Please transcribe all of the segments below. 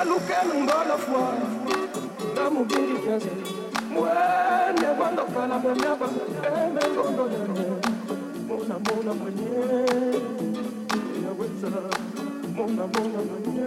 walukela ngolo fwa. Namubiri kyanze mwene kwandokala bemyaba emengondo yane mona mona manye yaweza mona mona manye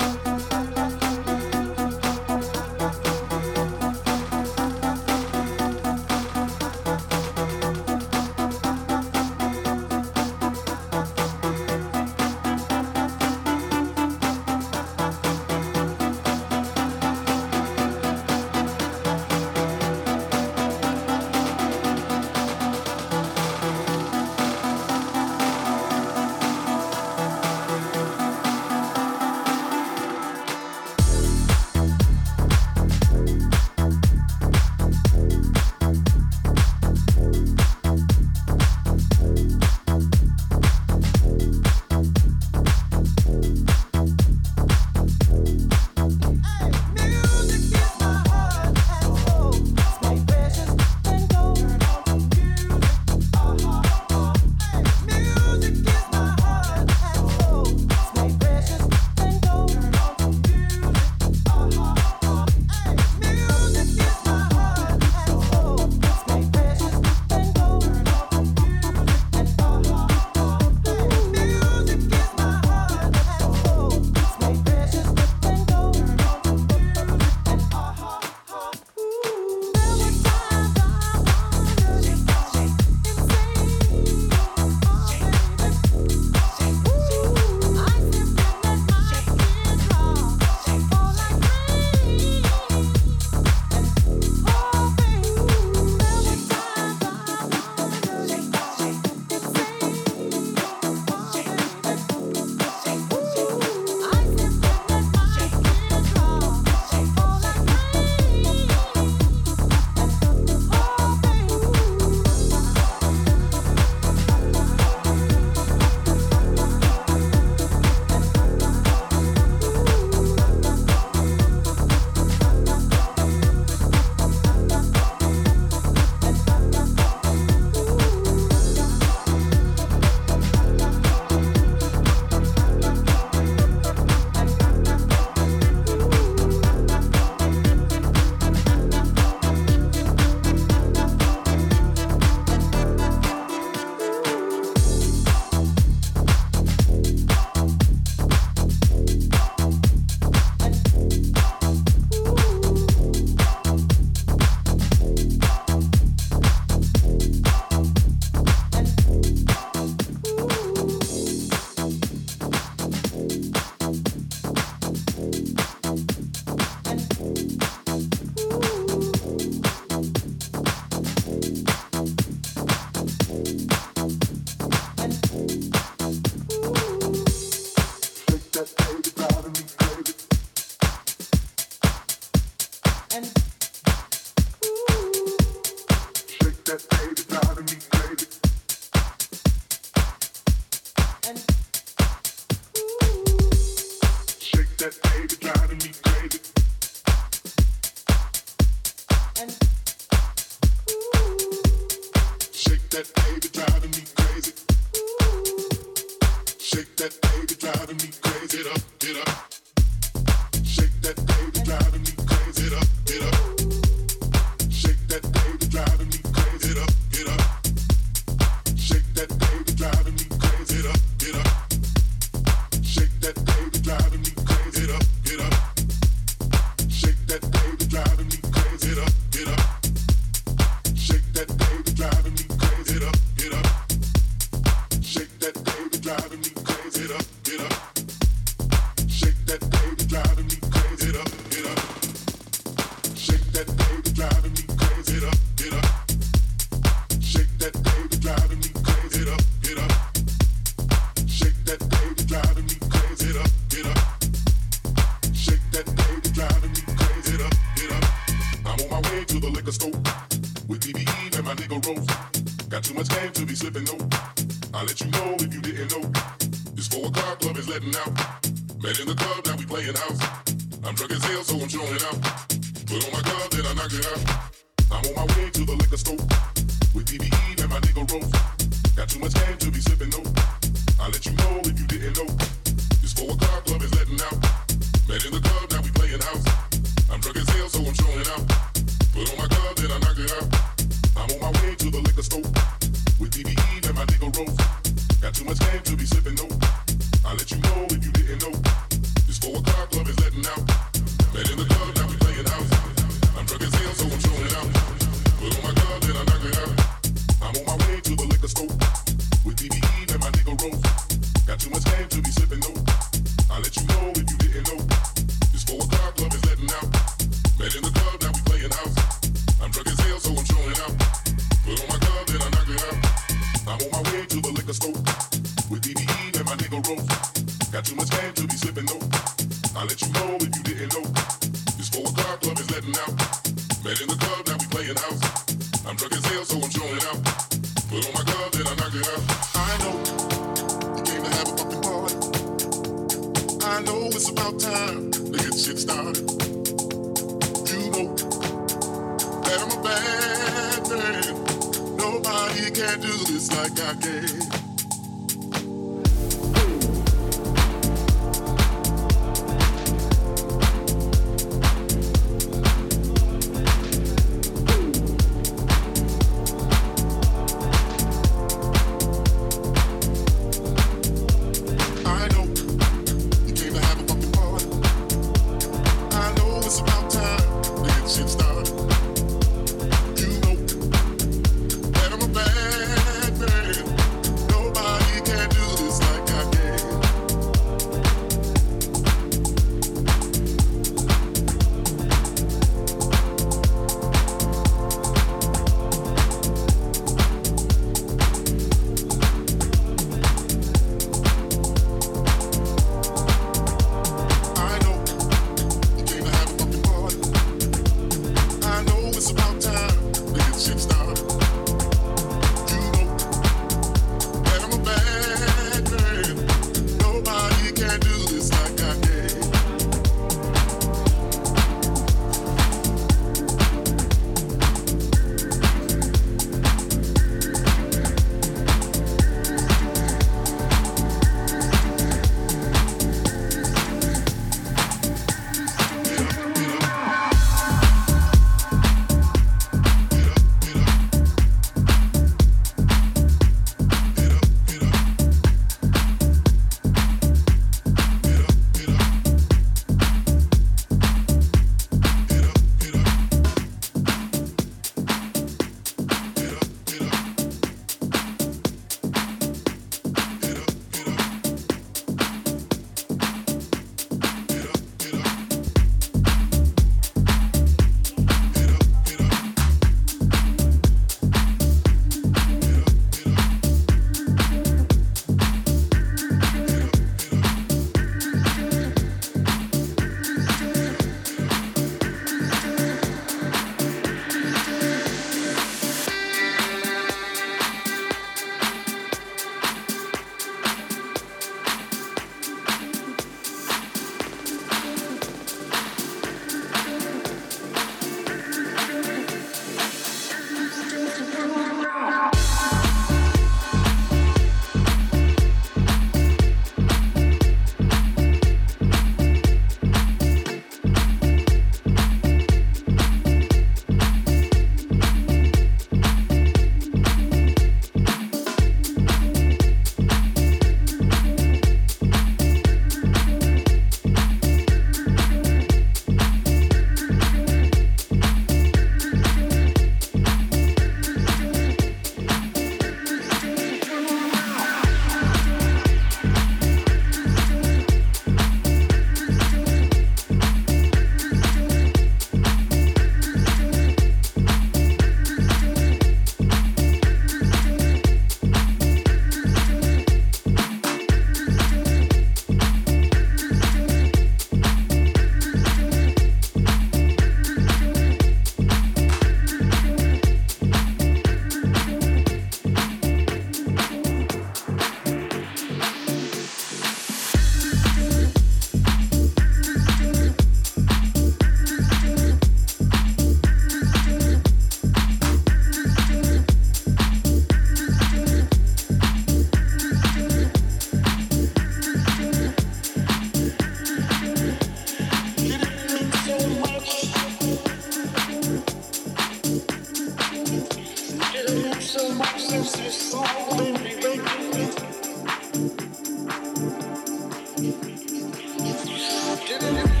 Jimmy, Jimmy.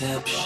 Preconceptions.